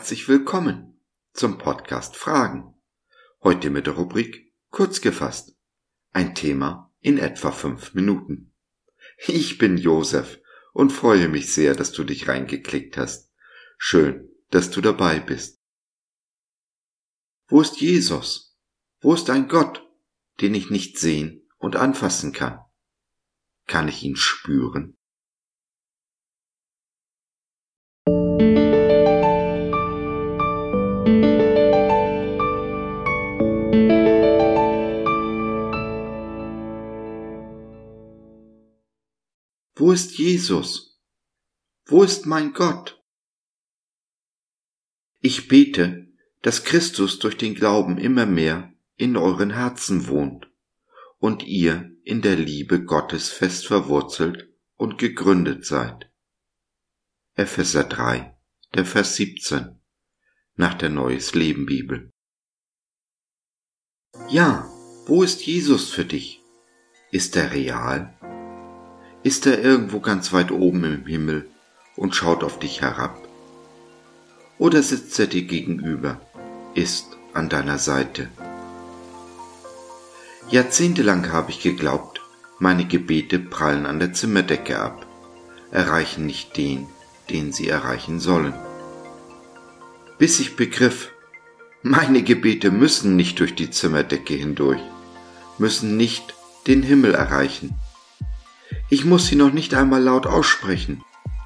herzlich willkommen zum Podcast Fragen. Heute mit der Rubrik Kurz gefasst. Ein Thema in etwa fünf Minuten. Ich bin Josef und freue mich sehr, dass du dich reingeklickt hast. Schön, dass du dabei bist. Wo ist Jesus? Wo ist ein Gott, den ich nicht sehen und anfassen kann? Kann ich ihn spüren? Ist Jesus? Wo ist mein Gott? Ich bete, dass Christus durch den Glauben immer mehr in euren Herzen wohnt und ihr in der Liebe Gottes fest verwurzelt und gegründet seid. Epheser 3, der Vers 17 nach der Neues Leben Bibel. Ja, wo ist Jesus für dich? Ist er real? Ist er irgendwo ganz weit oben im Himmel und schaut auf dich herab? Oder sitzt er dir gegenüber, ist an deiner Seite? Jahrzehntelang habe ich geglaubt, meine Gebete prallen an der Zimmerdecke ab, erreichen nicht den, den sie erreichen sollen. Bis ich begriff, meine Gebete müssen nicht durch die Zimmerdecke hindurch, müssen nicht den Himmel erreichen, ich muss sie noch nicht einmal laut aussprechen,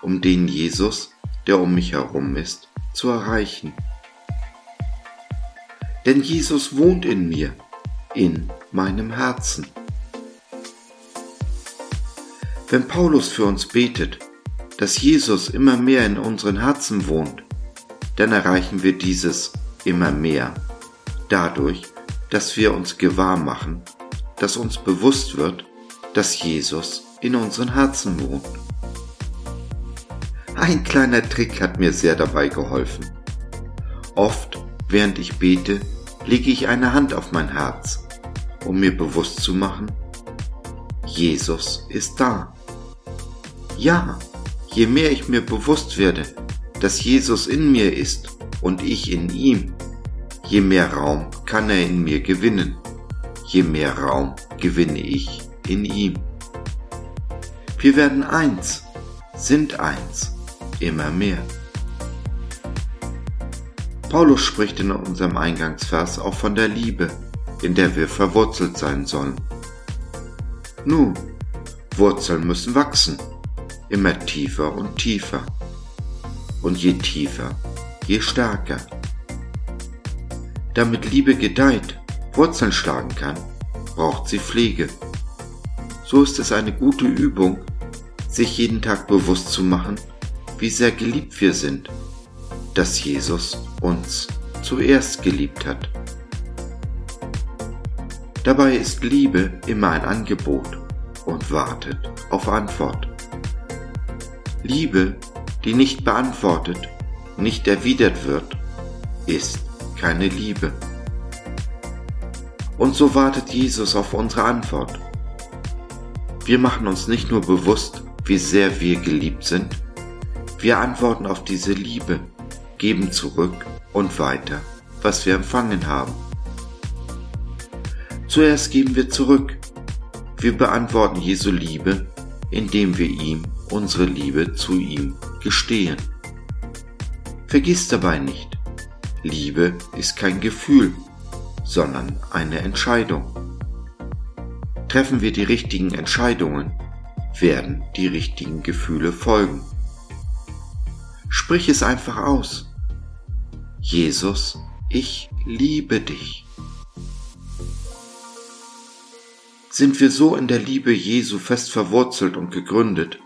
um den Jesus, der um mich herum ist, zu erreichen. Denn Jesus wohnt in mir, in meinem Herzen. Wenn Paulus für uns betet, dass Jesus immer mehr in unseren Herzen wohnt, dann erreichen wir dieses immer mehr dadurch, dass wir uns gewahr machen, dass uns bewusst wird, dass Jesus in unseren Herzen wohnt. Ein kleiner Trick hat mir sehr dabei geholfen. Oft, während ich bete, lege ich eine Hand auf mein Herz, um mir bewusst zu machen, Jesus ist da. Ja, je mehr ich mir bewusst werde, dass Jesus in mir ist und ich in ihm, je mehr Raum kann er in mir gewinnen, je mehr Raum gewinne ich in ihm. Wir werden eins, sind eins, immer mehr. Paulus spricht in unserem Eingangsvers auch von der Liebe, in der wir verwurzelt sein sollen. Nun, Wurzeln müssen wachsen, immer tiefer und tiefer. Und je tiefer, je stärker. Damit Liebe gedeiht, Wurzeln schlagen kann, braucht sie Pflege so ist es eine gute Übung, sich jeden Tag bewusst zu machen, wie sehr geliebt wir sind, dass Jesus uns zuerst geliebt hat. Dabei ist Liebe immer ein Angebot und wartet auf Antwort. Liebe, die nicht beantwortet, nicht erwidert wird, ist keine Liebe. Und so wartet Jesus auf unsere Antwort. Wir machen uns nicht nur bewusst, wie sehr wir geliebt sind, wir antworten auf diese Liebe, geben zurück und weiter, was wir empfangen haben. Zuerst geben wir zurück. Wir beantworten Jesu Liebe, indem wir ihm unsere Liebe zu ihm gestehen. Vergiss dabei nicht, Liebe ist kein Gefühl, sondern eine Entscheidung. Treffen wir die richtigen Entscheidungen, werden die richtigen Gefühle folgen. Sprich es einfach aus. Jesus, ich liebe dich. Sind wir so in der Liebe Jesu fest verwurzelt und gegründet,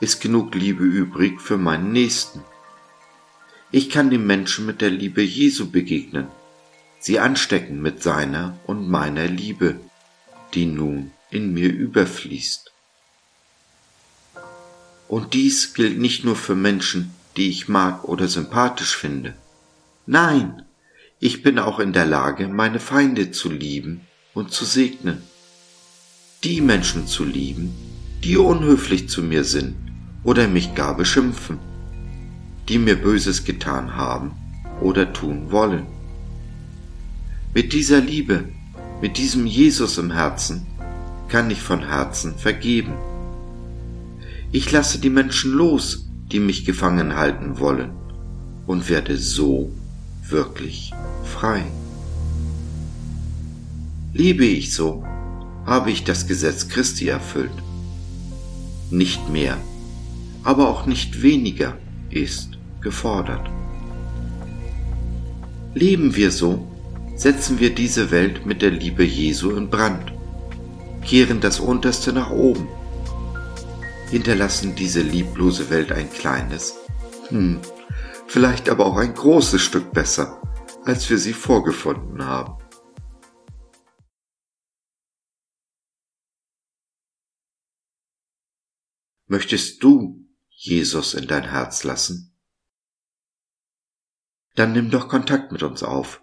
ist genug Liebe übrig für meinen Nächsten. Ich kann dem Menschen mit der Liebe Jesu begegnen, sie anstecken mit seiner und meiner Liebe die nun in mir überfließt. Und dies gilt nicht nur für Menschen, die ich mag oder sympathisch finde. Nein, ich bin auch in der Lage, meine Feinde zu lieben und zu segnen. Die Menschen zu lieben, die unhöflich zu mir sind oder mich gar beschimpfen, die mir Böses getan haben oder tun wollen. Mit dieser Liebe, mit diesem Jesus im Herzen, kann ich von Herzen vergeben. Ich lasse die Menschen los, die mich gefangen halten wollen, und werde so wirklich frei. Liebe ich so, habe ich das Gesetz Christi erfüllt. Nicht mehr, aber auch nicht weniger ist gefordert. Leben wir so, setzen wir diese Welt mit der Liebe Jesu in Brand, kehren das Unterste nach oben, hinterlassen diese lieblose Welt ein kleines, hm, vielleicht aber auch ein großes Stück besser, als wir sie vorgefunden haben. Möchtest du Jesus in dein Herz lassen? Dann nimm doch Kontakt mit uns auf